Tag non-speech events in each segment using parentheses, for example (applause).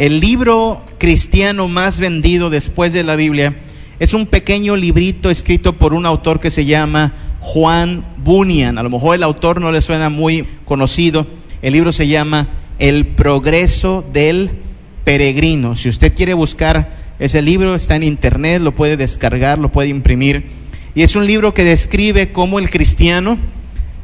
el libro cristiano más vendido después de la Biblia es un pequeño librito escrito por un autor que se llama Juan Bunyan. A lo mejor el autor no le suena muy conocido. El libro se llama El progreso del peregrino. Si usted quiere buscar ese libro, está en internet, lo puede descargar, lo puede imprimir. Y es un libro que describe cómo el cristiano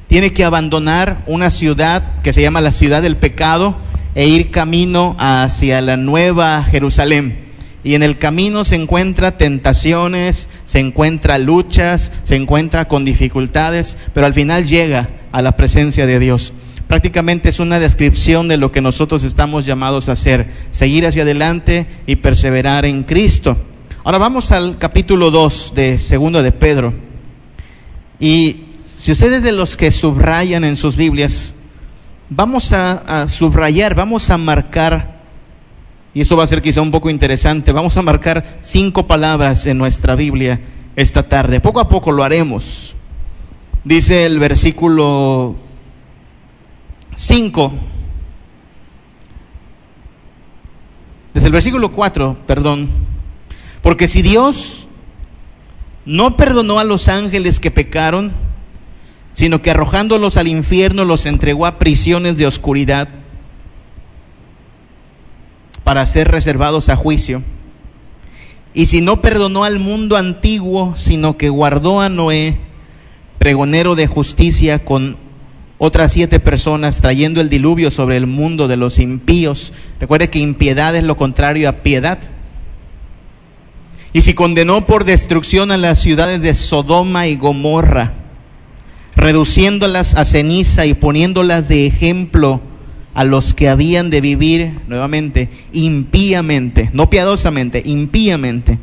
tiene que abandonar una ciudad que se llama la ciudad del pecado e ir camino hacia la nueva Jerusalén. Y en el camino se encuentra tentaciones, se encuentra luchas, se encuentra con dificultades, pero al final llega a la presencia de Dios. Prácticamente es una descripción de lo que nosotros estamos llamados a hacer, seguir hacia adelante y perseverar en Cristo. Ahora vamos al capítulo 2 de Segundo de Pedro. Y si ustedes de los que subrayan en sus Biblias, vamos a, subrayar, vamos a marcar, y eso va a ser quizá un poco interesante, vamos a marcar cinco palabras en nuestra Biblia esta tarde. Poco a poco lo haremos. Dice el versículo 5, desde el versículo 4, perdón, porque si Dios no perdonó a los ángeles que pecaron, sino que arrojándolos al infierno los entregó a prisiones de oscuridad para ser reservados a juicio. Y si no perdonó al mundo antiguo, sino que guardó a Noé, pregonero de justicia, con otras siete personas, trayendo el diluvio sobre el mundo de los impíos. Recuerde que impiedad es lo contrario a piedad. Y si condenó por destrucción a las ciudades de Sodoma y Gomorra, reduciéndolas a ceniza y poniéndolas de ejemplo a los que habían de vivir nuevamente impíamente, no piadosamente, impíamente.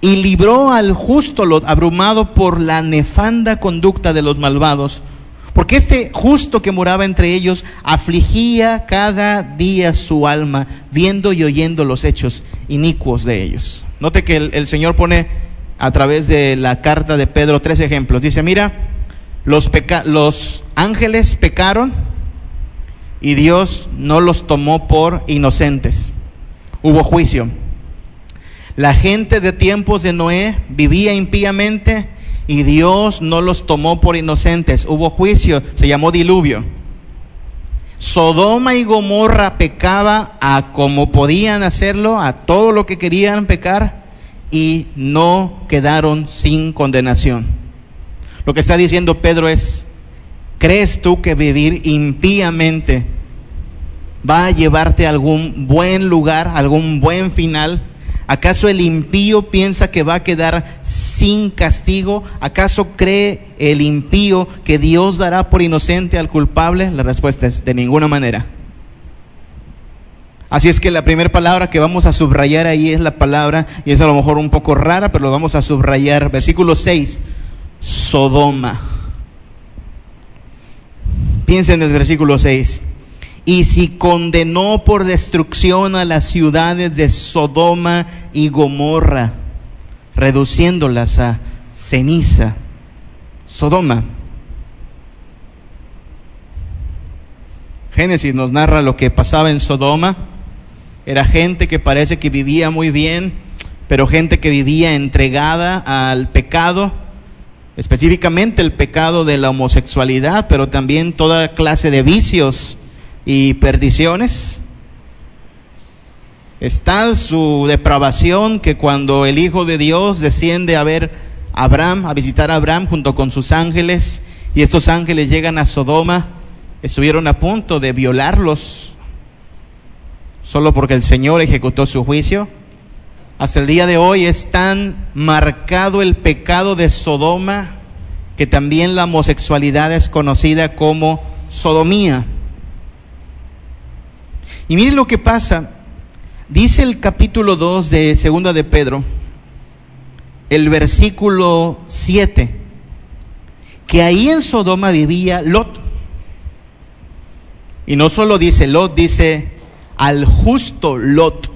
Y libró al justo lo abrumado por la nefanda conducta de los malvados, porque este justo que moraba entre ellos afligía cada día su alma, viendo y oyendo los hechos inicuos de ellos. Note que el, el Señor pone a través de la carta de Pedro tres ejemplos. Dice, mira, los, ángeles pecaron y Dios no los tomó por inocentes. Hubo juicio. La gente de tiempos de Noé vivía impíamente y Dios no los tomó por inocentes. Hubo juicio, se llamó diluvio. Sodoma y Gomorra pecaba a como podían hacerlo, a todo lo que querían pecar y no quedaron sin condenación. Lo que está diciendo Pedro es, ¿crees tú que vivir impíamente va a llevarte a algún buen lugar, algún buen final? ¿Acaso el impío piensa que va a quedar sin castigo? ¿Acaso cree el impío que Dios dará por inocente al culpable? La respuesta es de ninguna manera. Así es que la primera palabra que vamos a subrayar ahí es la palabra, y es a lo mejor un poco rara, pero lo vamos a subrayar. Versículo 6. Sodoma. Piensen en el versículo 6. Y si condenó por destrucción a las ciudades de Sodoma y Gomorra, reduciéndolas a ceniza. Sodoma. Génesis nos narra lo que pasaba en Sodoma. Era gente que parece que vivía muy bien, pero gente que vivía entregada al pecado específicamente el pecado de la homosexualidad, pero también toda clase de vicios y perdiciones. Es tal su depravación que cuando el Hijo de Dios desciende a ver a Abraham, a visitar a Abraham junto con sus ángeles, y estos ángeles llegan a Sodoma, estuvieron a punto de violarlos, solo porque el Señor ejecutó su juicio. Hasta el día de hoy es tan marcado el pecado de Sodoma que también la homosexualidad es conocida como sodomía. Y miren lo que pasa. Dice el capítulo 2 de Segunda de Pedro, el versículo 7, que ahí en Sodoma vivía Lot. Y no solo dice Lot, dice al justo Lot.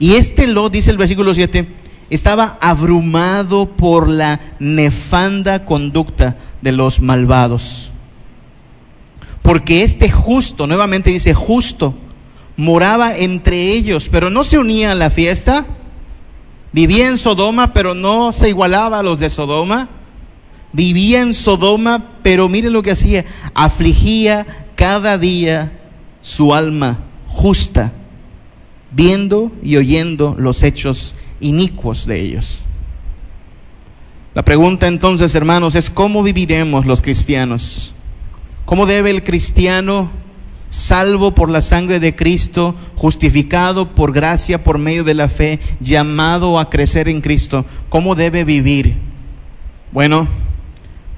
Y este Lot, dice el versículo 7, estaba abrumado por la nefanda conducta de los malvados. Porque este justo, nuevamente dice justo, moraba entre ellos, pero no se unía a la fiesta. Vivía en Sodoma, pero no se igualaba a los de Sodoma. Vivía en Sodoma, pero mire lo que hacía. Afligía cada día su alma justa, viendo y oyendo los hechos inicuos de ellos. La pregunta entonces, hermanos, es cómo viviremos los cristianos. ¿Cómo debe el cristiano, salvo por la sangre de Cristo, justificado por gracia, por medio de la fe, llamado a crecer en Cristo, cómo debe vivir? Bueno,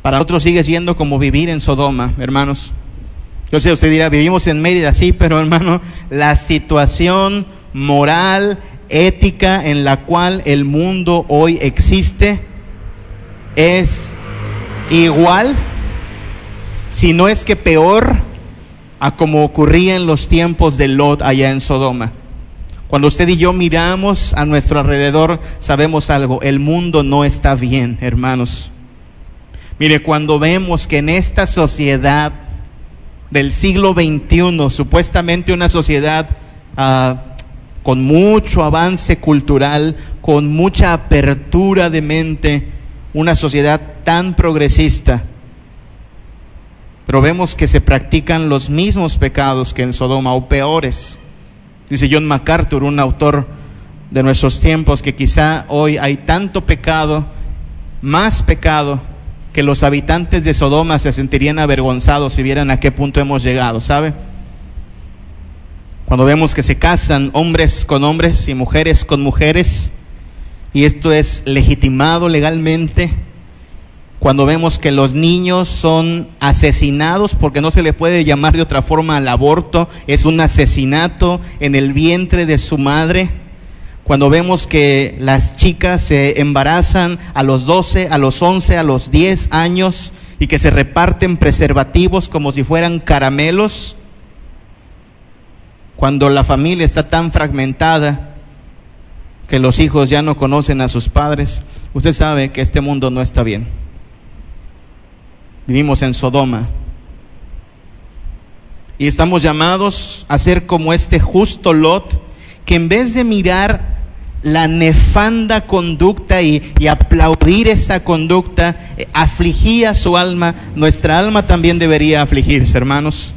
para otros sigue siendo como vivir en Sodoma, hermanos. Yo sé, usted dirá, vivimos en Mérida, sí, pero hermano, la situación moral, ética en la cual el mundo hoy existe es igual, si no es que peor, a como ocurría en los tiempos de Lot allá en Sodoma. Cuando usted y yo miramos a nuestro alrededor, sabemos algo, el mundo no está bien, hermanos. Mire, cuando vemos que en esta sociedad del siglo XXI, supuestamente una sociedad ah, con mucho avance cultural, con mucha apertura de mente, una sociedad tan progresista, pero vemos que se practican los mismos pecados que en Sodoma o peores. Dice John MacArthur, un autor de nuestros tiempos, que quizá hoy hay tanto pecado, más pecado, que los habitantes de Sodoma se sentirían avergonzados si vieran a qué punto hemos llegado, ¿sabe? Cuando vemos que se casan hombres con hombres y mujeres con mujeres, y esto es legitimado legalmente, cuando vemos que los niños son asesinados, porque no se le puede llamar de otra forma al aborto, es un asesinato en el vientre de su madre, cuando vemos que las chicas se embarazan a los 12, a los 11, a los 10 años y que se reparten preservativos como si fueran caramelos, cuando la familia está tan fragmentada que los hijos ya no conocen a sus padres, usted sabe que este mundo no está bien. Vivimos en Sodoma. Y estamos llamados a ser como este justo Lot, que en vez de mirar la nefanda conducta y, aplaudir esa conducta, eh, afligía su alma, nuestra alma también debería afligirse, hermanos.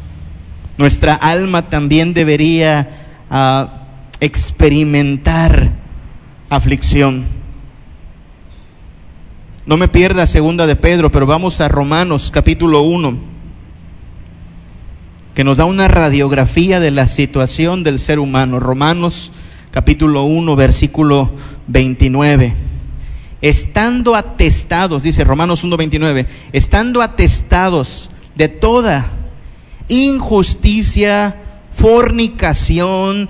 Nuestra alma también debería ah, experimentar aflicción. No me pierda segunda de Pedro, pero vamos a Romanos capítulo 1, que nos da una radiografía de la situación del ser humano. Romanos capítulo 1, versículo 29. Estando atestados, dice Romanos 1, 29, estando atestados de toda injusticia, fornicación,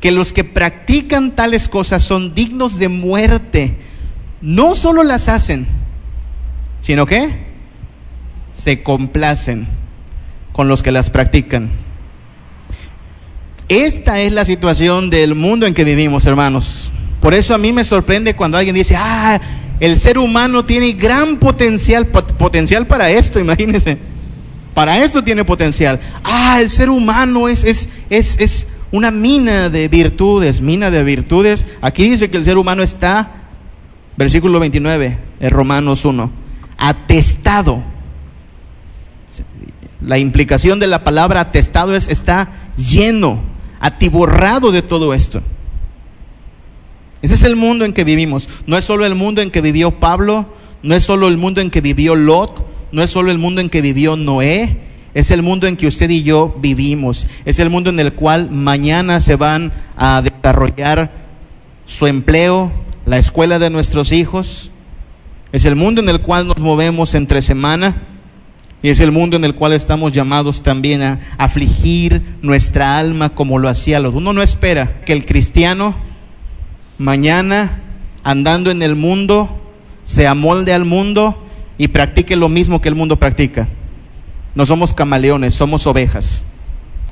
que los que practican tales cosas son dignos de muerte, no solo las hacen, sino que se complacen con los que las practican. Esta es la situación del mundo en que vivimos, hermanos. Por eso a mí me sorprende cuando alguien dice, ah, el ser humano tiene gran potencial, potencial para esto, imagínense. Para esto tiene potencial. Ah, el ser humano es, es, es, es una mina de virtudes, mina de virtudes. Aquí dice que el ser humano está, versículo 29, en Romanos 1, atestado. La implicación de la palabra atestado es está lleno, atiborrado de todo esto. Ese es el mundo en que vivimos. No es solo el mundo en que vivió Pablo, no es solo el mundo en que vivió Lot, no es solo el mundo en que vivió Noé, es el mundo en que usted y yo vivimos. Es el mundo en el cual mañana se van a desarrollar su empleo, la escuela de nuestros hijos. Es el mundo en el cual nos movemos entre semana. Y es el mundo en el cual estamos llamados también a afligir nuestra alma como lo hacía los. Uno no espera que el cristiano mañana, andando en el mundo, se amolde al mundo y practique lo mismo que el mundo practica. No somos camaleones, somos ovejas.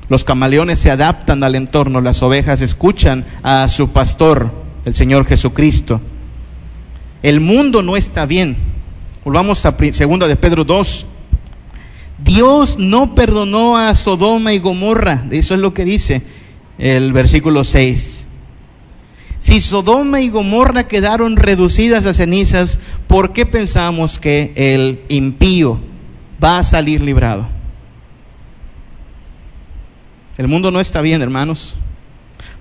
Los camaleones se adaptan al entorno, las ovejas escuchan a su pastor, el Señor Jesucristo. El mundo no está bien. Volvamos a segunda de Pedro 2. Dios no perdonó a Sodoma y Gomorra. Eso es lo que dice el versículo 6. Si Sodoma y Gomorra quedaron reducidas a cenizas, ¿por qué pensamos que el impío va a salir librado? El mundo no está bien, hermanos.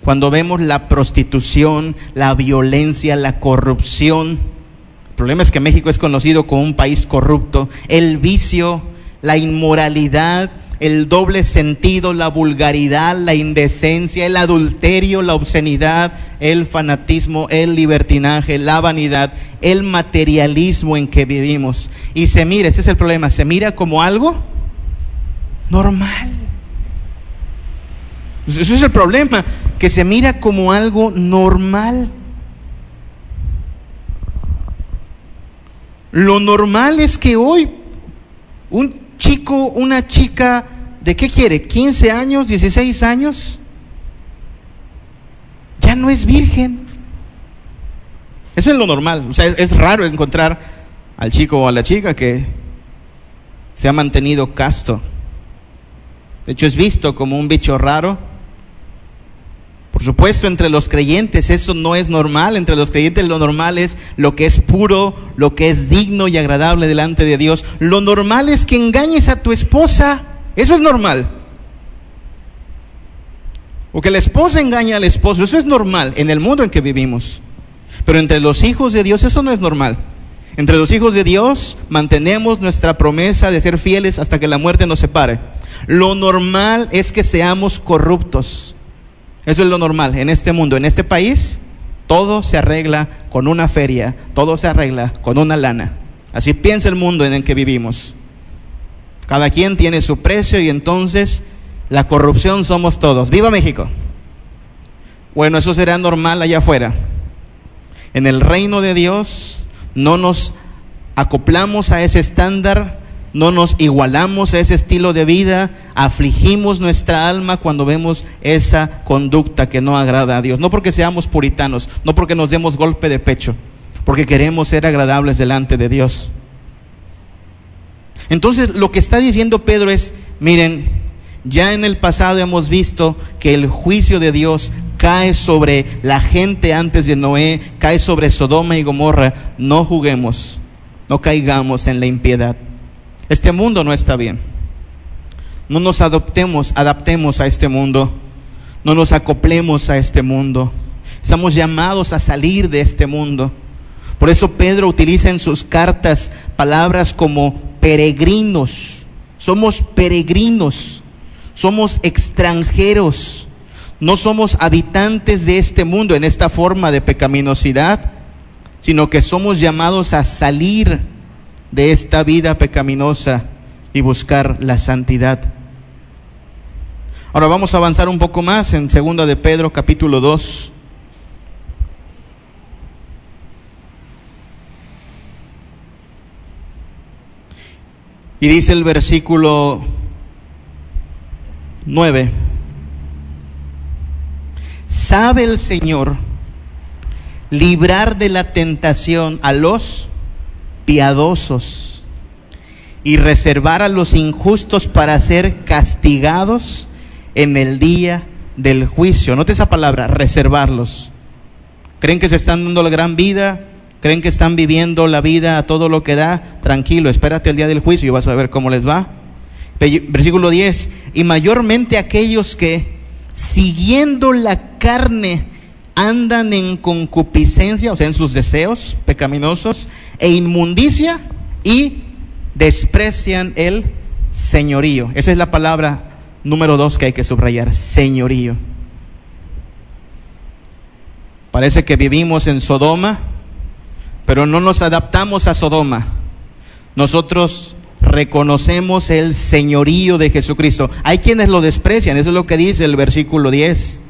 Cuando vemos la prostitución, la violencia, la corrupción, el problema es que México es conocido como un país corrupto, el vicio, la inmoralidad, el doble sentido, la vulgaridad, la indecencia, el adulterio, la obscenidad, el fanatismo, el libertinaje, la vanidad, el materialismo en que vivimos. Y se mira, ese es el problema, se mira como algo normal. Ese es el problema, que se mira como algo normal. Lo normal es que hoy un chico, una chica, ¿de qué quiere? ¿15 años, 16 años? Ya no es virgen. Eso es lo normal. O sea, es raro encontrar al chico o a la chica que se ha mantenido casto. De hecho, es visto como un bicho raro por supuesto, entre los creyentes eso no es normal. Entre los creyentes lo normal es lo que es puro, lo que es digno y agradable delante de Dios. Lo normal es que engañes a tu esposa. Eso es normal. O que la esposa engañe al esposo. Eso es normal en el mundo en que vivimos. Pero entre los hijos de Dios eso no es normal. Entre los hijos de Dios mantenemos nuestra promesa de ser fieles hasta que la muerte nos separe. Lo normal es que seamos corruptos eso es lo normal en este mundo, en este país. Todo se arregla con una feria, todo se arregla con una lana. Así piensa el mundo en el que vivimos. Cada quien tiene su precio y entonces la corrupción somos todos. ¡Viva México! Bueno, eso será normal allá afuera. En el reino de Dios no nos acoplamos a ese estándar no nos igualamos a ese estilo de vida, afligimos nuestra alma cuando vemos esa conducta que no agrada a Dios. No porque seamos puritanos, no porque nos demos golpe de pecho, porque queremos ser agradables delante de Dios. Entonces lo que está diciendo Pedro es, miren, ya en el pasado hemos visto que el juicio de Dios cae sobre la gente antes de Noé, cae sobre Sodoma y Gomorra. No juguemos, no caigamos en la impiedad. Este mundo no está bien. No nos adoptemos, adaptemos a este mundo. No nos acoplemos a este mundo. Estamos llamados a salir de este mundo. Por eso Pedro utiliza en sus cartas palabras como peregrinos. Somos peregrinos. Somos extranjeros. No somos habitantes de este mundo en esta forma de pecaminosidad, sino que somos llamados a salir de esta vida pecaminosa y buscar la santidad. Ahora vamos a avanzar un poco más en segunda de Pedro capítulo 2. Y dice el versículo 9, sabe el Señor librar de la tentación a los piadosos y reservar a los injustos para ser castigados en el día del juicio. Note esa palabra, reservarlos. ¿Creen que se están dando la gran vida? ¿Creen que están viviendo la vida a todo lo que da? Tranquilo, espérate el día del juicio y vas a ver cómo les va. Versículo 10. Y mayormente aquellos que, siguiendo la carne, andan en concupiscencia, o sea, en sus deseos pecaminosos e inmundicia y desprecian el señorío. Esa es la palabra número dos que hay que subrayar, señorío. Parece que vivimos en Sodoma, pero no nos adaptamos a Sodoma. Nosotros reconocemos el señorío de Jesucristo. Hay quienes lo desprecian, eso es lo que dice el versículo 10.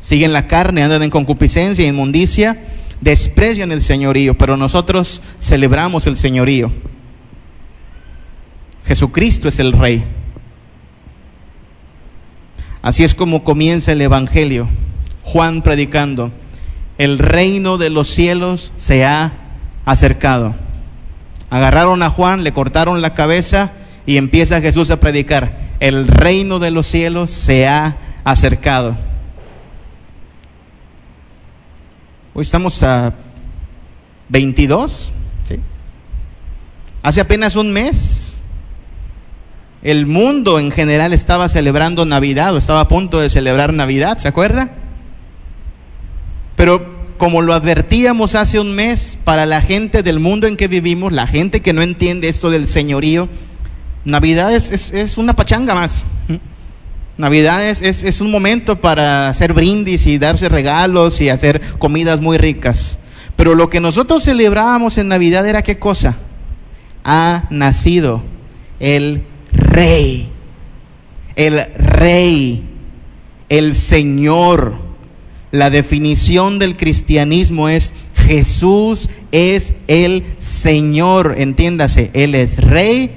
Siguen la carne, andan en concupiscencia, inmundicia, desprecian el señorío, pero nosotros celebramos el señorío. Jesucristo es el Rey. Así es como comienza el Evangelio. Juan predicando, el reino de los cielos se ha acercado. Agarraron a Juan, le cortaron la cabeza y empieza Jesús a predicar, el reino de los cielos se ha acercado. Hoy estamos a 22, ¿sí? Hace apenas un mes el mundo en general estaba celebrando Navidad o estaba a punto de celebrar Navidad, ¿se acuerda? Pero como lo advertíamos hace un mes, para la gente del mundo en que vivimos, la gente que no entiende esto del señorío, Navidad es, una pachanga más. Navidad es, es, un momento para hacer brindis y darse regalos y hacer comidas muy ricas. Pero lo que nosotros celebrábamos en Navidad era qué cosa? Ha nacido el rey, el rey, el Señor. La definición del cristianismo es Jesús es el Señor, entiéndase, Él es rey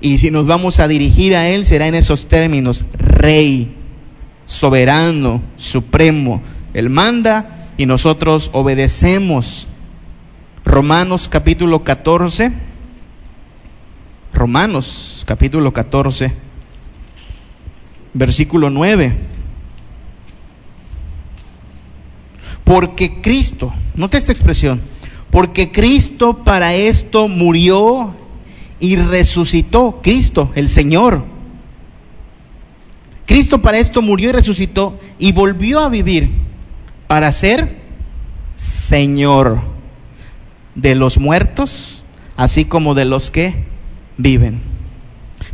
y si nos vamos a dirigir a Él será en esos términos, rey, soberano, supremo. Él manda y nosotros obedecemos. Romanos capítulo 14 Romanos capítulo 14, versículo 9. Porque Cristo, note esta expresión, porque Cristo para esto murió y resucitó, Cristo, el Señor. Cristo para esto murió y resucitó y volvió a vivir para ser Señor de los muertos, así como de los que viven.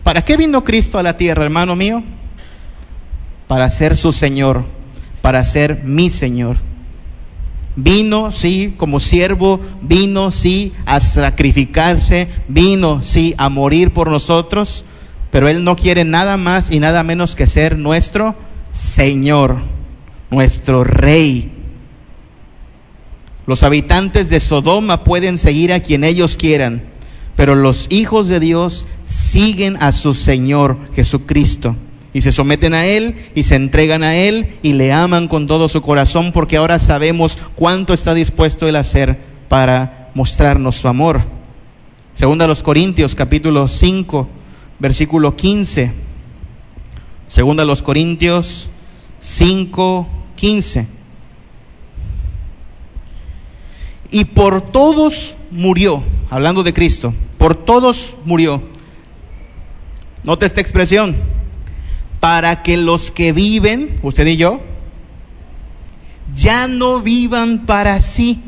¿Para qué vino Cristo a la tierra, hermano mío? Para ser su Señor, para ser mi Señor. Vino, sí, como siervo, vino, sí, a sacrificarse, vino, sí, a morir por nosotros, pero Él no quiere nada más y nada menos que ser nuestro Señor, nuestro Rey. Los habitantes de Sodoma pueden seguir a quien ellos quieran, pero los hijos de Dios siguen a su Señor Jesucristo y se someten a Él y se entregan a Él y le aman con todo su corazón porque ahora sabemos cuánto está dispuesto Él a hacer para mostrarnos su amor. Segunda a los Corintios capítulo 5 versículo 15. Segunda a los Corintios 5 15. Y por todos murió, hablando de Cristo, por todos murió. Nota esta expresión, para que los que viven, usted y yo, ya no vivan para sí,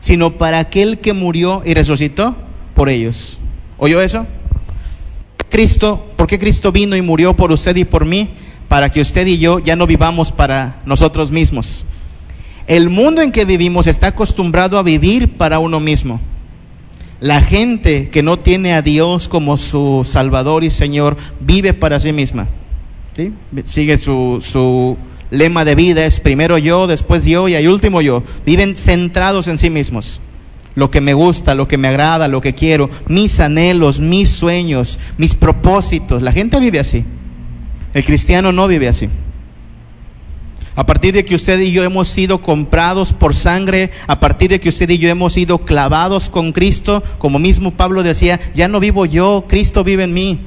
sino para aquel que murió y resucitó por ellos. ¿Oyó eso? Cristo, ¿por qué Cristo vino y murió por usted y por mí? Para que usted y yo ya no vivamos para nosotros mismos. El mundo en que vivimos está acostumbrado a vivir para uno mismo. La gente que no tiene a Dios como su Salvador y Señor vive para sí misma. Sigue su, su lema de vida, es primero yo, después yo y al último yo. Viven centrados en sí mismos. Lo que me gusta, lo que me agrada, lo que quiero, mis anhelos, mis sueños, mis propósitos. La gente vive así. El cristiano no vive así. A partir de que usted y yo hemos sido comprados por sangre, a partir de que usted y yo hemos sido clavados con Cristo, como mismo Pablo decía, ya no vivo yo, Cristo vive en mí.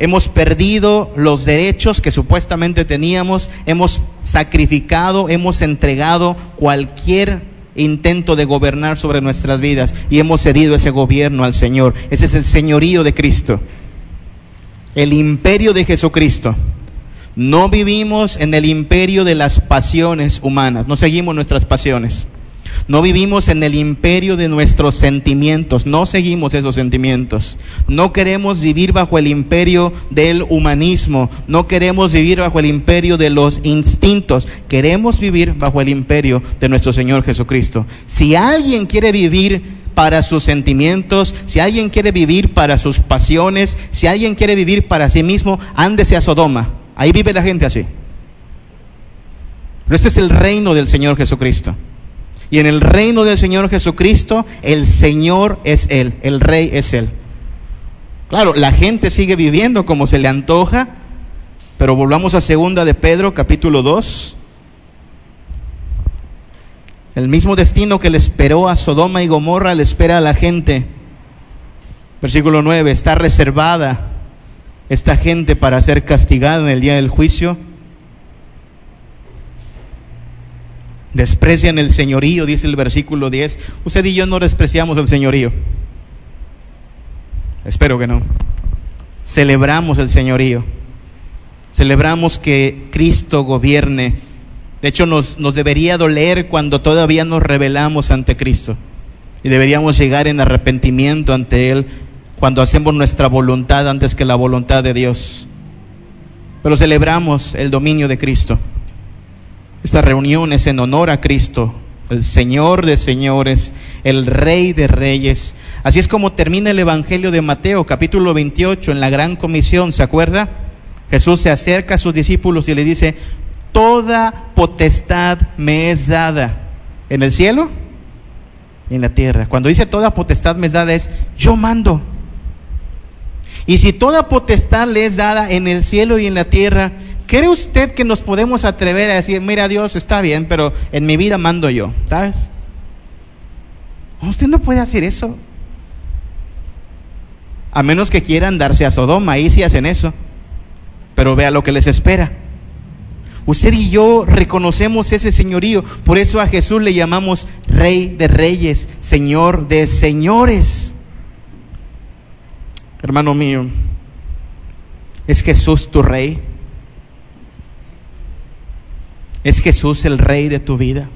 Hemos perdido los derechos que supuestamente teníamos, hemos sacrificado, hemos entregado cualquier intento de gobernar sobre nuestras vidas y hemos cedido ese gobierno al Señor. Ese es el señorío de Cristo, el imperio de Jesucristo. No vivimos en el imperio de las pasiones humanas, no seguimos nuestras pasiones. No vivimos en el imperio de nuestros sentimientos, no seguimos esos sentimientos. No queremos vivir bajo el imperio del humanismo, no queremos vivir bajo el imperio de los instintos, queremos vivir bajo el imperio de nuestro Señor Jesucristo. Si alguien quiere vivir para sus sentimientos, si alguien quiere vivir para sus pasiones, si alguien quiere vivir para sí mismo, ándese a Sodoma. Ahí vive la gente así. Pero este es el reino del Señor Jesucristo. Y en el reino del Señor Jesucristo, el Señor es Él, el Rey es Él. Claro, la gente sigue viviendo como se le antoja, pero volvamos a segunda de Pedro, capítulo 2. El mismo destino que le esperó a Sodoma y Gomorra le espera a la gente. Versículo 9, está reservada esta gente para ser castigada en el día del juicio. Desprecian el señorío, dice el versículo 10. Usted y yo no despreciamos el señorío. Espero que no. Celebramos el señorío. Celebramos que Cristo gobierne. De hecho, nos, nos debería doler cuando todavía nos rebelamos ante Cristo. Y deberíamos llegar en arrepentimiento ante Él cuando hacemos nuestra voluntad antes que la voluntad de Dios. Pero celebramos el dominio de Cristo. Esta reunión es en honor a Cristo, el Señor de señores, el Rey de reyes. Así es como termina el Evangelio de Mateo, capítulo 28, en la gran comisión, ¿se acuerda? Jesús se acerca a sus discípulos y le dice, toda potestad me es dada en el cielo y en la tierra. Cuando dice toda potestad me es dada es, yo mando. Y si toda potestad le es dada en el cielo y en la tierra, ¿Cree usted que nos podemos atrever a decir, mira Dios, está bien, pero en mi vida mando yo, ¿sabes? Usted no puede hacer eso. A menos que quieran darse a Sodoma, ahí sí hacen eso. Pero vea lo que les espera. Usted y yo reconocemos ese señorío. Por eso a Jesús le llamamos Rey de Reyes, Señor de Señores. Hermano mío, ¿es Jesús tu Rey? ¿Es Jesús el rey de tu vida?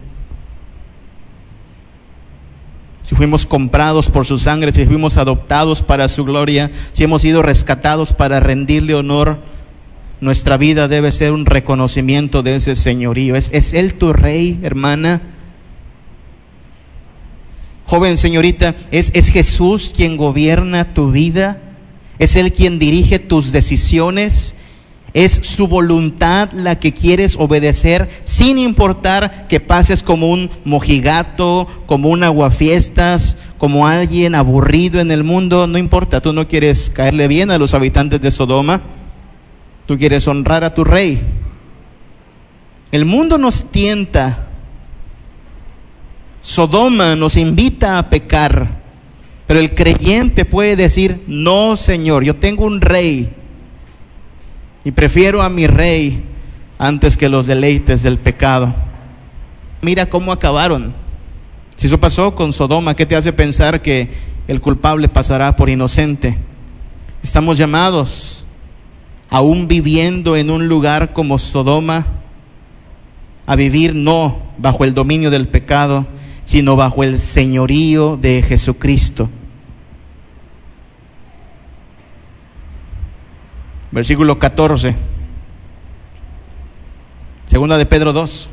Si fuimos comprados por su sangre, si fuimos adoptados para su gloria, si hemos sido rescatados para rendirle honor, nuestra vida debe ser un reconocimiento de ese señorío. ¿Es, es Él tu rey, hermana? Joven señorita, ¿es, ¿es Jesús quien gobierna tu vida? ¿Es Él quien dirige tus decisiones? Es su voluntad la que quieres obedecer sin importar que pases como un mojigato, como un aguafiestas, como alguien aburrido en el mundo. No importa, tú no quieres caerle bien a los habitantes de Sodoma. Tú quieres honrar a tu rey. El mundo nos tienta. Sodoma nos invita a pecar. Pero el creyente puede decir, no, Señor, yo tengo un rey y prefiero a mi rey antes que los deleites del pecado. Mira cómo acabaron. Si eso pasó con Sodoma, ¿qué te hace pensar que el culpable pasará por inocente? Estamos llamados, aún viviendo en un lugar como Sodoma, a vivir no bajo el dominio del pecado, sino bajo el señorío de Jesucristo. Versículo 14. Segunda de Pedro 2.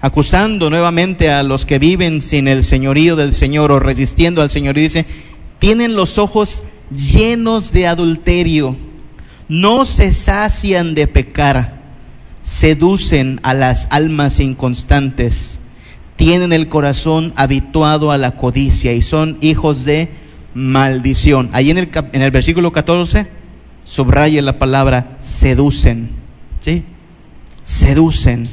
Acusando nuevamente a los que viven sin el señorío del Señor o resistiendo al Señor. Y dice, tienen los ojos llenos de adulterio, no se sacian de pecar, seducen a las almas inconstantes, tienen el corazón habituado a la codicia y son hijos de maldición. Ahí en el, en el versículo 14, subraya la palabra seducen. ¿Sí? Seducen.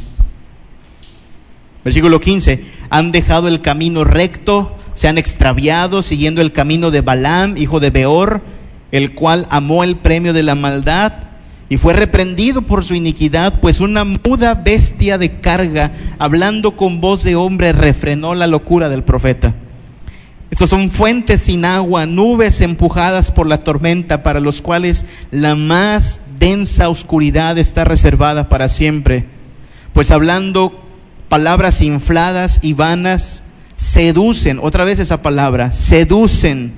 Versículo 15, han dejado el camino recto, se han extraviado siguiendo el camino de Balaam, hijo de Beor, el cual amó el premio de la maldad y fue reprendido por su iniquidad, pues una muda bestia de carga, hablando con voz de hombre, refrenó la locura del profeta. Estos son fuentes sin agua, nubes empujadas por la tormenta, para los cuales la más densa oscuridad está reservada para siempre. Pues hablando palabras infladas y vanas, seducen, otra vez esa palabra, seducen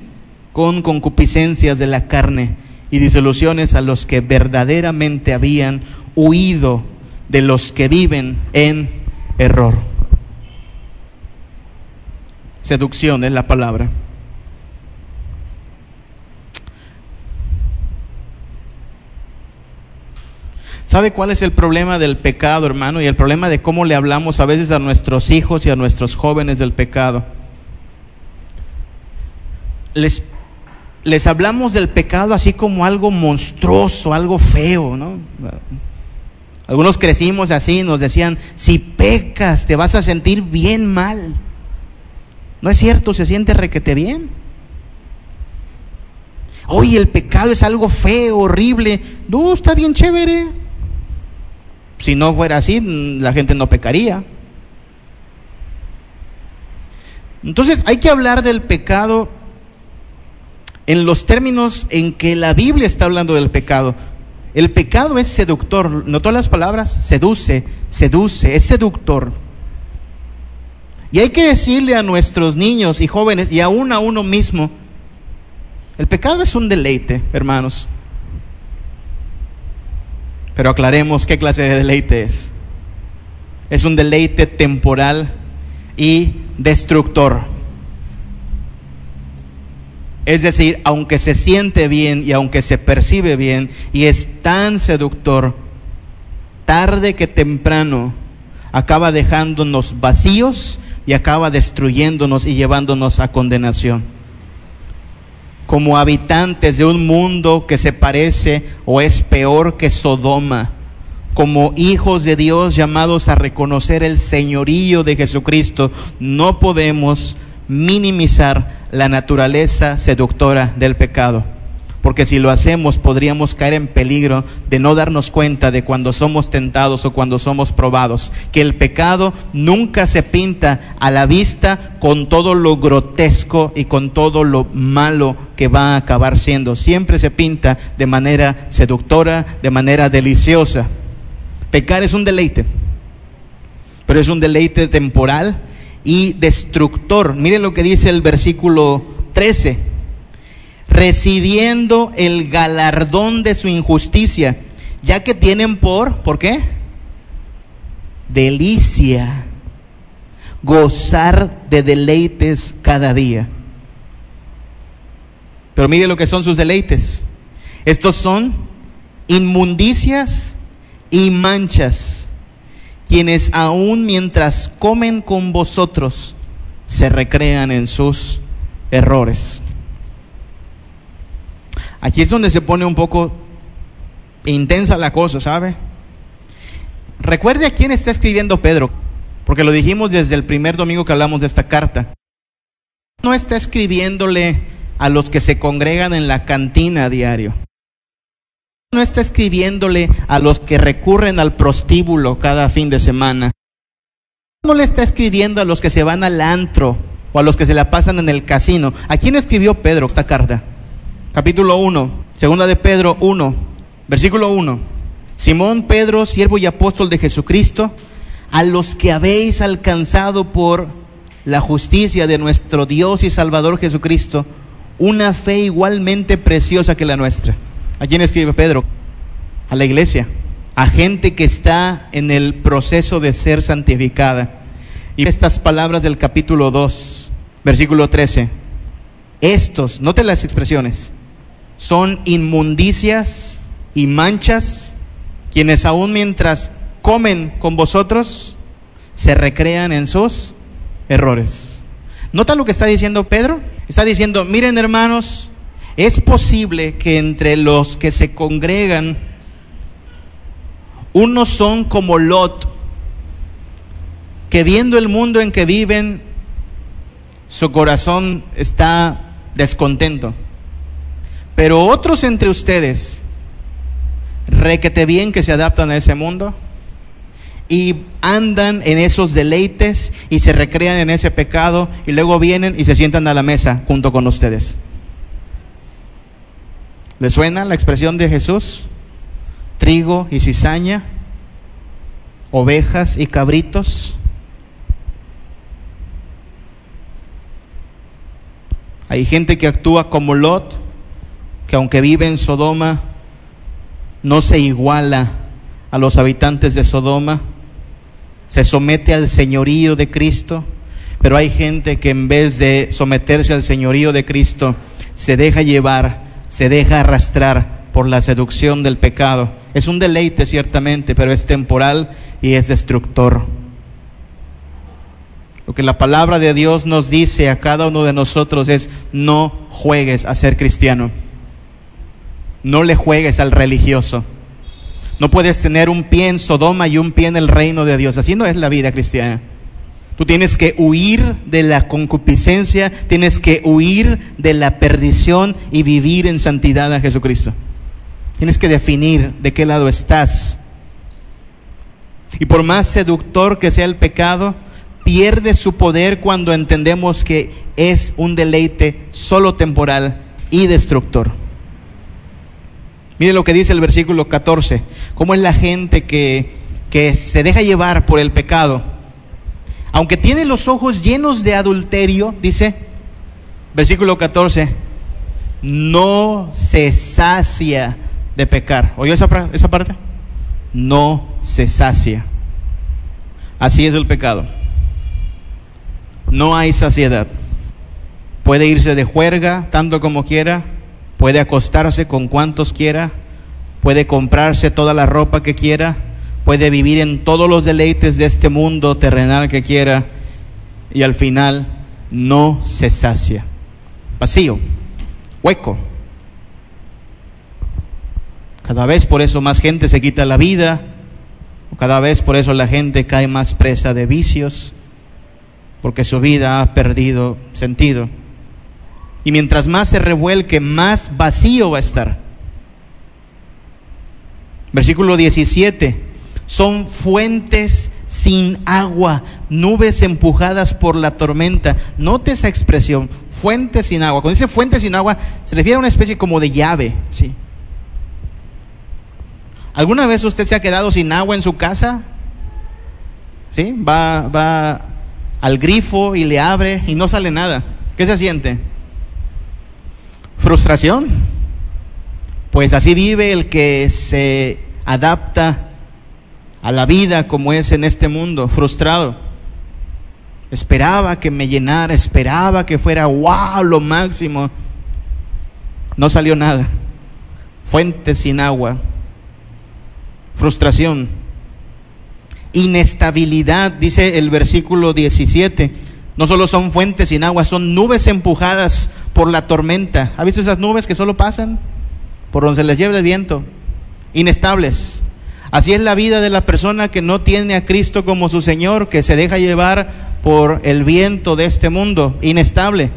con concupiscencias de la carne y disoluciones a los que verdaderamente habían huido de los que viven en error. Seducción es la palabra. ¿Sabe cuál es el problema del pecado, hermano? Y el problema de cómo le hablamos a veces a nuestros hijos y a nuestros jóvenes del pecado. Les, les hablamos del pecado así como algo monstruoso, algo feo, ¿no? Algunos crecimos así, nos decían, si pecas te vas a sentir bien mal. No es cierto, se siente requete bien. Oye, el pecado es algo feo, horrible. No, está bien chévere. Si no fuera así, la gente no pecaría. Entonces hay que hablar del pecado en los términos en que la Biblia está hablando del pecado. El pecado es seductor. ¿Notó las palabras? Seduce, seduce, es seductor. Y hay que decirle a nuestros niños y jóvenes y aún a uno mismo, el pecado es un deleite, hermanos. Pero aclaremos qué clase de deleite es. Es un deleite temporal y destructor. Es decir, aunque se siente bien y aunque se percibe bien y es tan seductor, tarde que temprano acaba dejándonos vacíos y acaba destruyéndonos y llevándonos a condenación. Como habitantes de un mundo que se parece o es peor que Sodoma, como hijos de Dios llamados a reconocer el señorío de Jesucristo, no podemos minimizar la naturaleza seductora del pecado porque si lo hacemos podríamos caer en peligro de no darnos cuenta de cuando somos tentados o cuando somos probados, que el pecado nunca se pinta a la vista con todo lo grotesco y con todo lo malo que va a acabar siendo, siempre se pinta de manera seductora, de manera deliciosa. Pecar es un deleite, pero es un deleite temporal y destructor. Mire lo que dice el versículo 13 recibiendo el galardón de su injusticia, ya que tienen por, ¿por qué? Delicia, gozar de deleites cada día. Pero mire lo que son sus deleites. Estos son inmundicias y manchas, quienes aún mientras comen con vosotros se recrean en sus errores. Aquí es donde se pone un poco intensa la cosa, ¿sabe? Recuerde a quién está escribiendo Pedro, porque lo dijimos desde el primer domingo que hablamos de esta carta. No está escribiéndole a los que se congregan en la cantina a diario. No está escribiéndole a los que recurren al prostíbulo cada fin de semana. No le está escribiendo a los que se van al antro o a los que se la pasan en el casino. ¿A quién escribió Pedro esta carta? Capítulo 1, segunda de Pedro 1, versículo 1. Simón Pedro, siervo y apóstol de Jesucristo, a los que habéis alcanzado por la justicia de nuestro Dios y Salvador Jesucristo, una fe igualmente preciosa que la nuestra. ¿A quién escribe Pedro? A la iglesia, a gente que está en el proceso de ser santificada. Y estas palabras del capítulo 2, versículo 13. Estos, note las expresiones, son inmundicias y manchas, quienes aún mientras comen con vosotros, se recrean en sus errores. ¿Nota lo que está diciendo Pedro? Está diciendo, miren hermanos, es posible que entre los que se congregan, unos son como Lot, que viendo el mundo en que viven, su corazón está descontento. Pero otros entre ustedes, requete bien que se adaptan a ese mundo y andan en esos deleites y se recrean en ese pecado y luego vienen y se sientan a la mesa junto con ustedes. ¿Le suena la expresión de Jesús? Trigo y cizaña, ovejas y cabritos. Hay gente que actúa como Lot, que aunque vive en Sodoma, no se iguala a los habitantes de Sodoma, se somete al señorío de Cristo, Pero hay gente que en vez de someterse al señorío de Cristo, se deja llevar, se deja arrastrar por la seducción del pecado. Es un deleite ciertamente, pero es temporal y es destructor. Lo que la palabra de Dios nos dice a cada uno de nosotros es, no juegues a ser cristiano. No le juegues al religioso. No puedes tener un pie en Sodoma y un pie en el reino de Dios. Así no es la vida cristiana. Tú tienes que huir de la concupiscencia, tienes que huir de la perdición y vivir en santidad a Jesucristo. Tienes que definir de qué lado estás. Y por más seductor que sea el pecado, pierde su poder cuando entendemos que es un deleite solo temporal y destructor. Mire lo que dice el versículo 14, cómo es la gente que, que se deja llevar por el pecado. Aunque tiene los ojos llenos de adulterio, dice, versículo 14, no se sacia de pecar. ¿Oyó esa, esa parte? No se sacia. Así es el pecado. No hay saciedad. Puede irse de juerga tanto como quiera, puede acostarse con cuantos quiera, puede comprarse toda la ropa que quiera, puede vivir en todos los deleites de este mundo terrenal que quiera y al final no se sacia. Vacío, hueco. Cada vez por eso más gente se quita la vida, cada vez por eso la gente cae más presa de vicios, porque su vida ha perdido sentido. Y mientras más se revuelque, más vacío va a estar. Versículo 17. Son fuentes sin agua, nubes empujadas por la tormenta. Note esa expresión, fuentes sin agua. Cuando dice fuentes sin agua, se refiere a una especie como de llave, ¿sí? ¿Alguna vez usted se ha quedado sin agua en su casa? ¿Sí? Va, va al grifo y le abre y no sale nada. ¿Qué se siente? Frustración. Pues así vive el que se adapta a la vida como es en este mundo, frustrado. Esperaba que me llenara, esperaba que fuera wow, lo máximo. No salió nada. Fuente sin agua frustración, inestabilidad, dice el versículo 17. No solo son fuentes sin agua, son nubes empujadas por la tormenta. ¿Ha visto esas nubes que solo pasan por donde se les lleva el viento? Inestables. Así es la vida de la persona que no tiene a Cristo como su Señor, que se deja llevar por el viento de este mundo, inestable.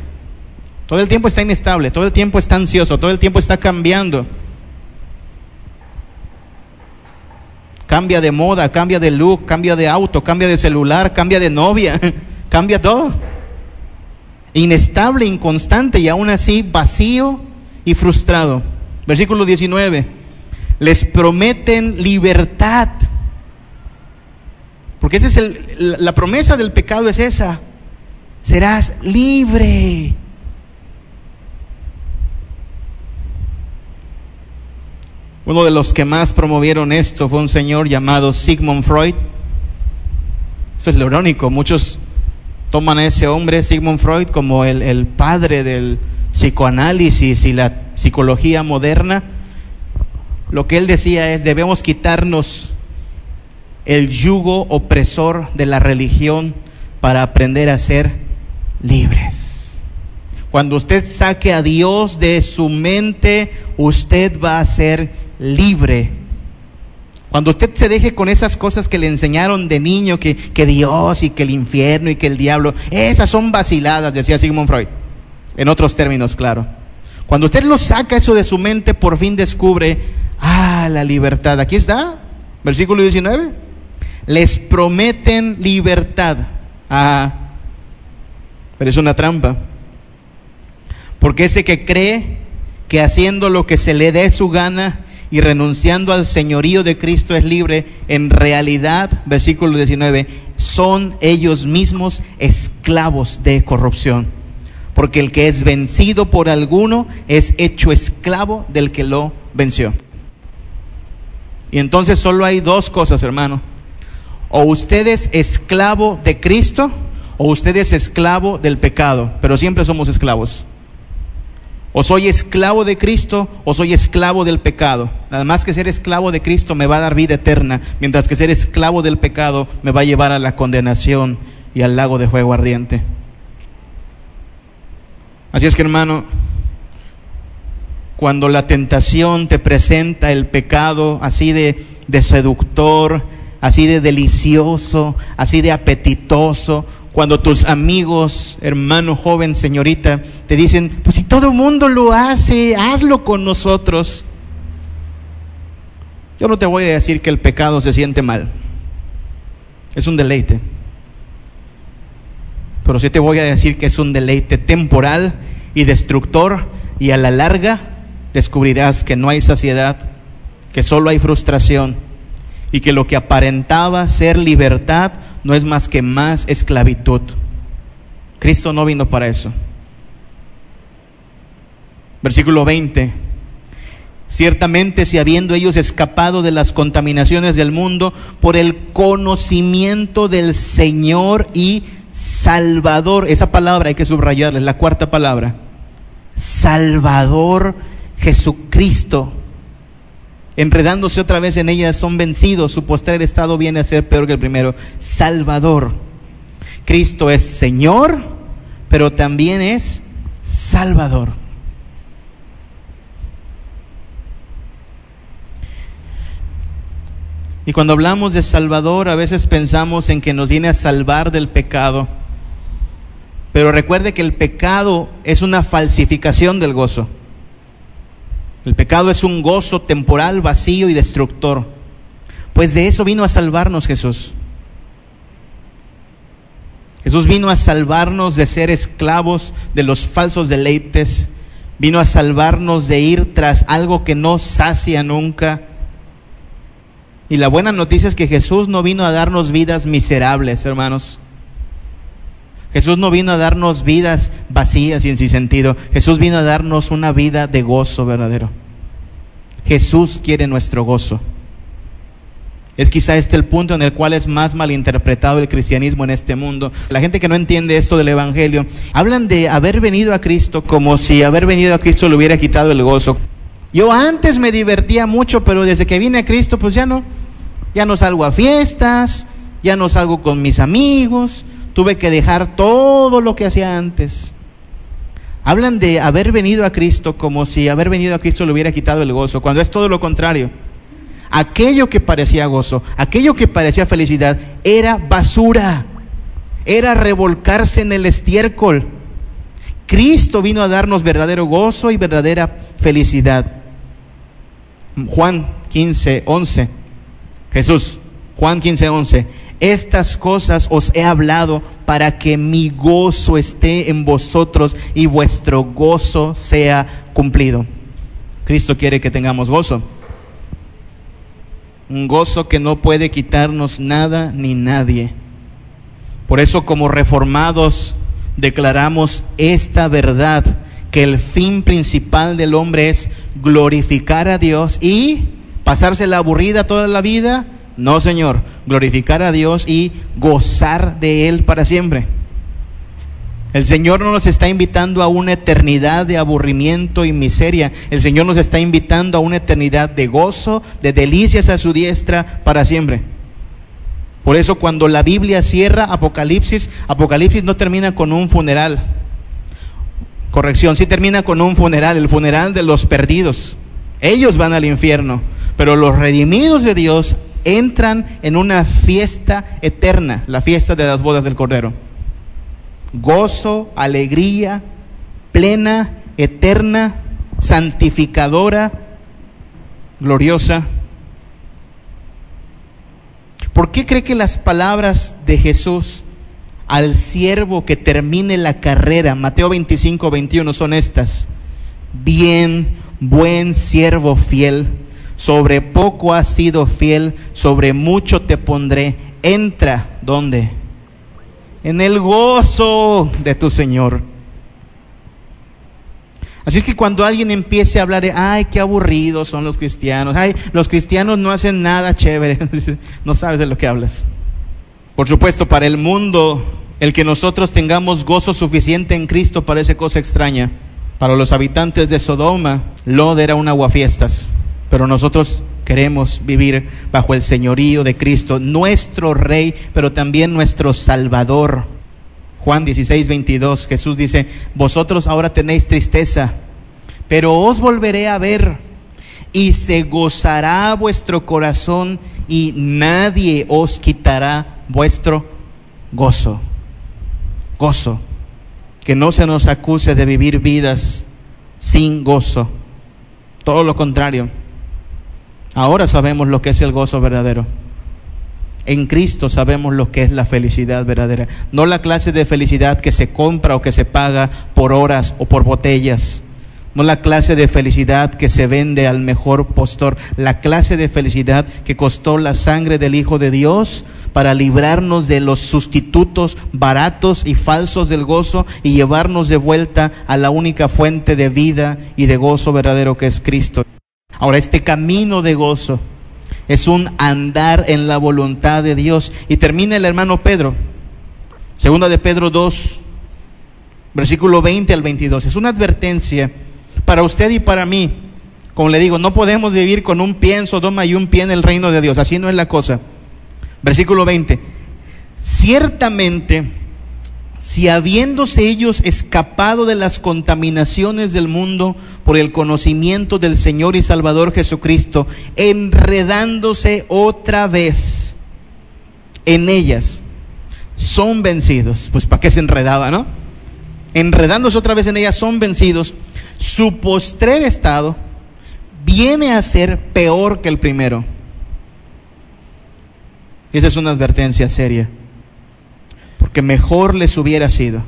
Todo el tiempo está inestable, todo el tiempo está ansioso, todo el tiempo está cambiando. Cambia de moda, cambia de look, cambia de auto, cambia de celular, cambia de novia, (laughs) cambia todo. Inestable, inconstante y aún así vacío y frustrado. Versículo 19. Les prometen libertad. Porque esa es el, la promesa del pecado es esa. Serás libre. Uno de los que más promovieron esto fue un señor llamado Sigmund Freud. Eso es lo irónico. Muchos toman a ese hombre, Sigmund Freud, como el, el padre del psicoanálisis y la psicología moderna. Lo que él decía es, debemos quitarnos el yugo opresor de la religión para aprender a ser libres. Cuando usted saque a Dios de su mente, usted va a ser libre. Cuando usted se deje con esas cosas que le enseñaron de niño, que, que Dios y que el infierno y que el diablo, esas son vaciladas, decía Sigmund Freud. En otros términos, claro. Cuando usted lo saca eso de su mente, por fin descubre, ah, la libertad. Aquí está, versículo 19. Les prometen libertad. Ah, pero es una trampa. Porque ese que cree que haciendo lo que se le dé su gana y renunciando al señorío de Cristo es libre, en realidad, versículo 19, son ellos mismos esclavos de corrupción. Porque el que es vencido por alguno es hecho esclavo del que lo venció. Y entonces solo hay dos cosas, hermano. O usted es esclavo de Cristo o usted es esclavo del pecado, pero siempre somos esclavos. O soy esclavo de Cristo o soy esclavo del pecado. Nada más que ser esclavo de Cristo me va a dar vida eterna, mientras que ser esclavo del pecado me va a llevar a la condenación y al lago de fuego ardiente. Así es que hermano, cuando la tentación te presenta el pecado así de, de seductor, así de delicioso, así de apetitoso, cuando tus amigos, hermano joven, señorita, te dicen, pues si todo el mundo lo hace, hazlo con nosotros. Yo no te voy a decir que el pecado se siente mal. Es un deleite. Pero sí te voy a decir que es un deleite temporal y destructor y a la larga descubrirás que no hay saciedad, que solo hay frustración y que lo que aparentaba ser libertad no es más que más esclavitud. Cristo no vino para eso. Versículo 20. Ciertamente si habiendo ellos escapado de las contaminaciones del mundo por el conocimiento del Señor y Salvador, esa palabra hay que subrayarla, es la cuarta palabra, Salvador Jesucristo enredándose otra vez en ellas, son vencidos. Su postrer estado viene a ser peor que el primero. Salvador. Cristo es Señor, pero también es Salvador. Y cuando hablamos de Salvador, a veces pensamos en que nos viene a salvar del pecado. Pero recuerde que el pecado es una falsificación del gozo. El pecado es un gozo temporal, vacío y destructor. Pues de eso vino a salvarnos Jesús. Jesús vino a salvarnos de ser esclavos de los falsos deleites. Vino a salvarnos de ir tras algo que no sacia nunca. Y la buena noticia es que Jesús no vino a darnos vidas miserables, hermanos. Jesús no vino a darnos vidas vacías y sin sentido. Jesús vino a darnos una vida de gozo verdadero. Jesús quiere nuestro gozo. Es quizá este el punto en el cual es más malinterpretado el cristianismo en este mundo. La gente que no entiende esto del Evangelio, hablan de haber venido a Cristo como si haber venido a Cristo le hubiera quitado el gozo. Yo antes me divertía mucho, pero desde que vine a Cristo, pues ya no. Ya no salgo a fiestas, ya no salgo con mis amigos, tuve que dejar todo lo que hacía antes. Hablan de haber venido a Cristo como si haber venido a Cristo le hubiera quitado el gozo, cuando es todo lo contrario. Aquello que parecía gozo, aquello que parecía felicidad, era basura, era revolcarse en el estiércol. Cristo vino a darnos verdadero gozo y verdadera felicidad. Juan 15, 11. Jesús, Juan 15, 11. Estas cosas os he hablado para que mi gozo esté en vosotros y vuestro gozo sea cumplido. Cristo quiere que tengamos gozo. Un gozo que no puede quitarnos nada ni nadie. Por eso como reformados declaramos esta verdad, que el fin principal del hombre es glorificar a Dios y pasarse la aburrida toda la vida no, Señor, glorificar a Dios y gozar de Él para siempre. El Señor no nos está invitando a una eternidad de aburrimiento y miseria. El Señor nos está invitando a una eternidad de gozo, de delicias a su diestra para siempre. Por eso cuando la Biblia cierra Apocalipsis, Apocalipsis no termina con un funeral. Corrección, sí termina con un funeral, el funeral de los perdidos. Ellos van al infierno, pero los redimidos de Dios entran en una fiesta eterna, la fiesta de las bodas del Cordero. Gozo, alegría, plena, eterna, santificadora, gloriosa. ¿Por qué cree que las palabras de Jesús al siervo que termine la carrera, Mateo 25, 21, son estas? Bien, buen siervo fiel sobre poco has sido fiel, sobre mucho te pondré. Entra, ¿dónde? En el gozo de tu Señor. Así es que cuando alguien empiece a hablar de, ay, qué aburridos son los cristianos, ay, los cristianos no hacen nada chévere, (laughs) no sabes de lo que hablas. Por supuesto, para el mundo El que nosotros tengamos gozo suficiente en Cristo parece cosa extraña. Para los habitantes de Sodoma, Lod era un aguafiestas, pero nosotros queremos vivir bajo el señorío de Cristo, nuestro Rey, pero también nuestro Salvador. Juan 16, 22, Jesús dice, vosotros ahora tenéis tristeza, pero os volveré a ver y se gozará vuestro corazón y nadie os quitará vuestro gozo. Gozo. Que no se nos acuse de vivir vidas sin gozo. Todo lo contrario. Ahora sabemos lo que es el gozo verdadero. En Cristo sabemos lo que es la felicidad verdadera. No la clase de felicidad que se compra o que se paga por horas o por botellas. No la clase de felicidad que se vende al mejor postor. La clase de felicidad que costó la sangre del Hijo de Dios para librarnos de los sustitutos baratos y falsos del gozo y llevarnos de vuelta a la única fuente de vida y de gozo verdadero que es Cristo. Ahora, este camino de gozo es un andar en la voluntad de Dios. Y termina el hermano Pedro, segunda de Pedro 2, versículo 20 al 22. Es una advertencia para usted y para mí. Como le digo, no podemos vivir con un pie en Sodoma y un pie en el reino de Dios. Así no es la cosa. Versículo 20. Ciertamente si habiéndose ellos escapado de las contaminaciones del mundo por el conocimiento del Señor y Salvador Jesucristo, enredándose otra vez en ellas, son vencidos. Pues ¿para qué se enredaba, no? Enredándose otra vez en ellas, son vencidos. Su postrer estado viene a ser peor que el primero. Esa es una advertencia seria. Porque mejor les hubiera sido,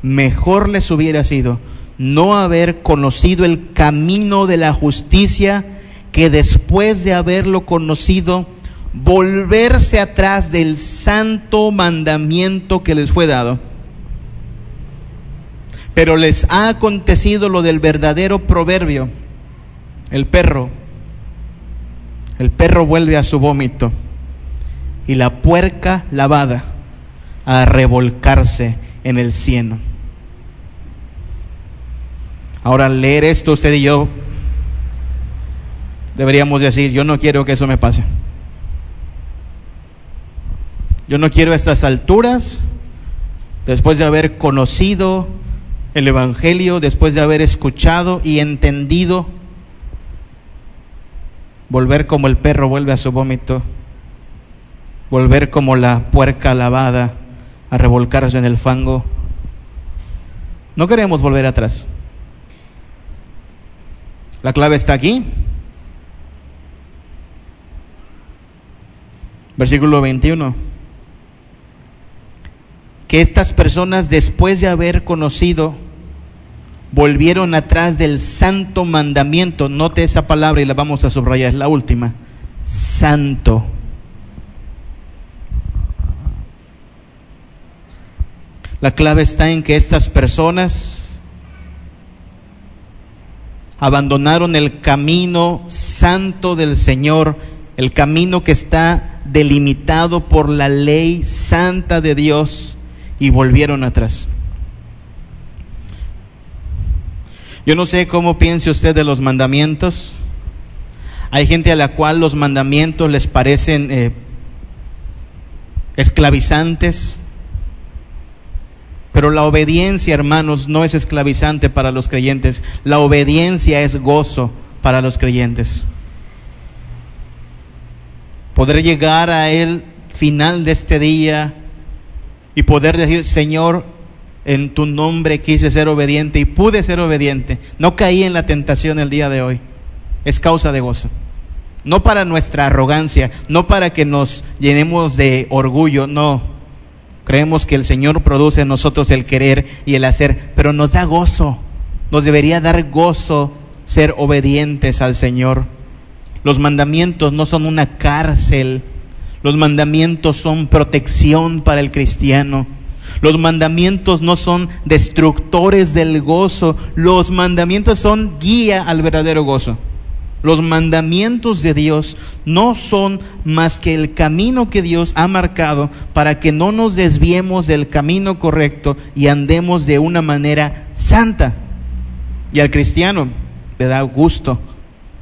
mejor les hubiera sido no haber conocido el camino de la justicia que después de haberlo conocido, volverse atrás del santo mandamiento que les fue dado. Pero les ha acontecido lo del verdadero proverbio. El perro, el perro vuelve a su vómito y la puerca lavada a revolcarse en el cielo. Ahora, leer esto usted y yo deberíamos decir, yo no quiero que eso me pase. Yo no quiero a estas alturas, después de haber conocido el Evangelio, después de haber escuchado y entendido, volver como el perro vuelve a su vómito, volver como la puerca lavada a revolcarse en el fango. No queremos volver atrás. La clave está aquí. Versículo 21. Que estas personas después de haber conocido volvieron atrás del santo mandamiento. Note esa palabra y la vamos a subrayar, es la última. Santo La clave está en que estas personas abandonaron el camino santo del Señor, el camino que está delimitado por la ley santa de Dios y volvieron atrás. Yo no sé cómo piense usted de los mandamientos. Hay gente a la cual los mandamientos les parecen eh, esclavizantes, pero la obediencia, hermanos, no es esclavizante para los creyentes. La obediencia es gozo para los creyentes. Poder llegar a el final de este día y poder decir, Señor, en tu nombre quise ser obediente y pude ser obediente. No caí en la tentación el día de hoy. Es causa de gozo. No para nuestra arrogancia, no para que nos llenemos de orgullo, no Creemos que el Señor produce en nosotros el querer y el hacer, pero nos da gozo. Nos debería dar gozo ser obedientes al Señor. Los mandamientos no son una cárcel. Los mandamientos son protección para el cristiano. Los mandamientos no son destructores del gozo. Los mandamientos son guía al verdadero gozo. Los mandamientos de Dios no son más que el camino que Dios ha marcado para que no nos desviemos del camino correcto y andemos de una manera santa. Y al cristiano le da gusto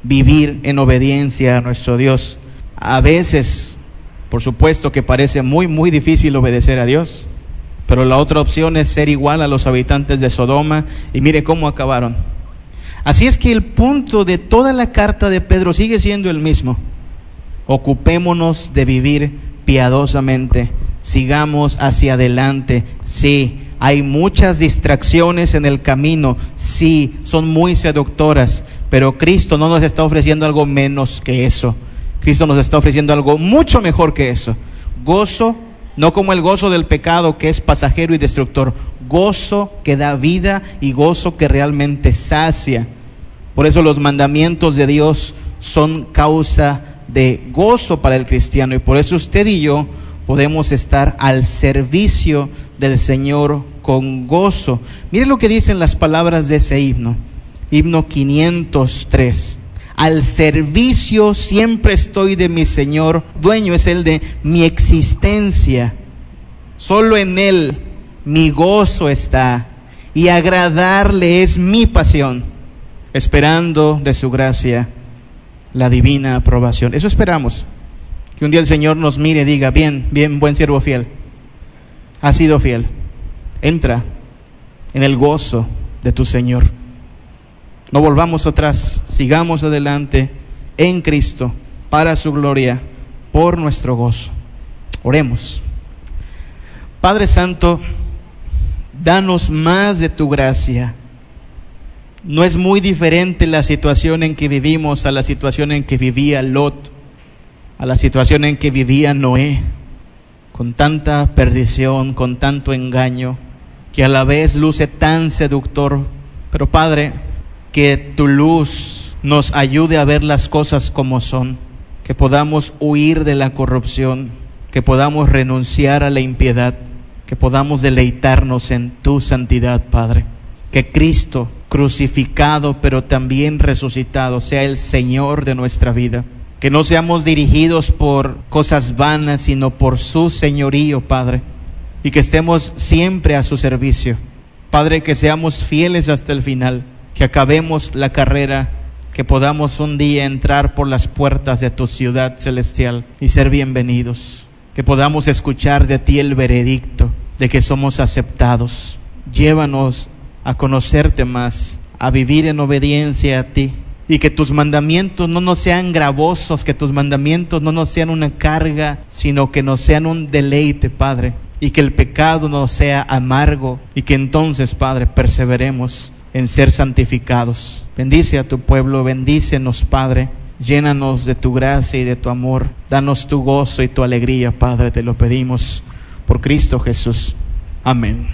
vivir en obediencia a nuestro Dios. A veces, por supuesto que parece muy, muy difícil obedecer a Dios, pero la otra opción es ser igual a los habitantes de Sodoma y mire cómo acabaron. Así es que el punto de toda la carta de Pedro sigue siendo el mismo. Ocupémonos de vivir piadosamente, sigamos hacia adelante. Sí, hay muchas distracciones en el camino, sí, son muy seductoras, pero Cristo no nos está ofreciendo algo menos que eso. Cristo nos está ofreciendo algo mucho mejor que eso. Gozo, no como el gozo del pecado que es pasajero y destructor, gozo que da vida y gozo que realmente sacia. Por eso los mandamientos de Dios son causa de gozo para el cristiano y por eso usted y yo podemos estar al servicio del Señor con gozo. Mire lo que dicen las palabras de ese himno, himno 503. Al servicio siempre estoy de mi Señor, dueño es el de mi existencia. Solo en Él mi gozo está y agradarle es mi pasión, esperando de su gracia la divina aprobación. Eso esperamos. Que un día el Señor nos mire y diga, bien, bien, buen siervo fiel. Ha sido fiel. Entra en el gozo de tu Señor. No volvamos atrás, sigamos adelante en Cristo, para su gloria, por nuestro gozo. Oremos. Padre Santo, danos más de tu gracia. No es muy diferente la situación en que vivimos a la situación en que vivía Lot, a la situación en que vivía Noé, con tanta perdición, con tanto engaño, que a la vez luce tan seductor. Pero Padre, que tu luz nos ayude a ver las cosas como son, que podamos huir de la corrupción, que podamos renunciar a la impiedad, que podamos deleitarnos en tu santidad, Padre. Que Cristo, crucificado pero también resucitado, sea el Señor de nuestra vida. Que no seamos dirigidos por cosas vanas, sino por su señorío, Padre. Y que estemos siempre a su servicio. Padre, que seamos fieles hasta el final que acabemos la carrera, que podamos un día entrar por las puertas de tu ciudad celestial y ser bienvenidos, que podamos escuchar de ti el veredicto de que somos aceptados. Llévanos a conocerte más, a vivir en obediencia a ti y que tus mandamientos no nos sean gravosos, que tus mandamientos no nos sean una carga, sino que nos sean un deleite, Padre, y que el pecado no sea amargo y que entonces, Padre, perseveremos en ser santificados. Bendice a tu pueblo, bendícenos, Padre. Llénanos de tu gracia y de tu amor. Danos tu gozo y tu alegría, Padre, te lo pedimos por Cristo Jesús. Amén.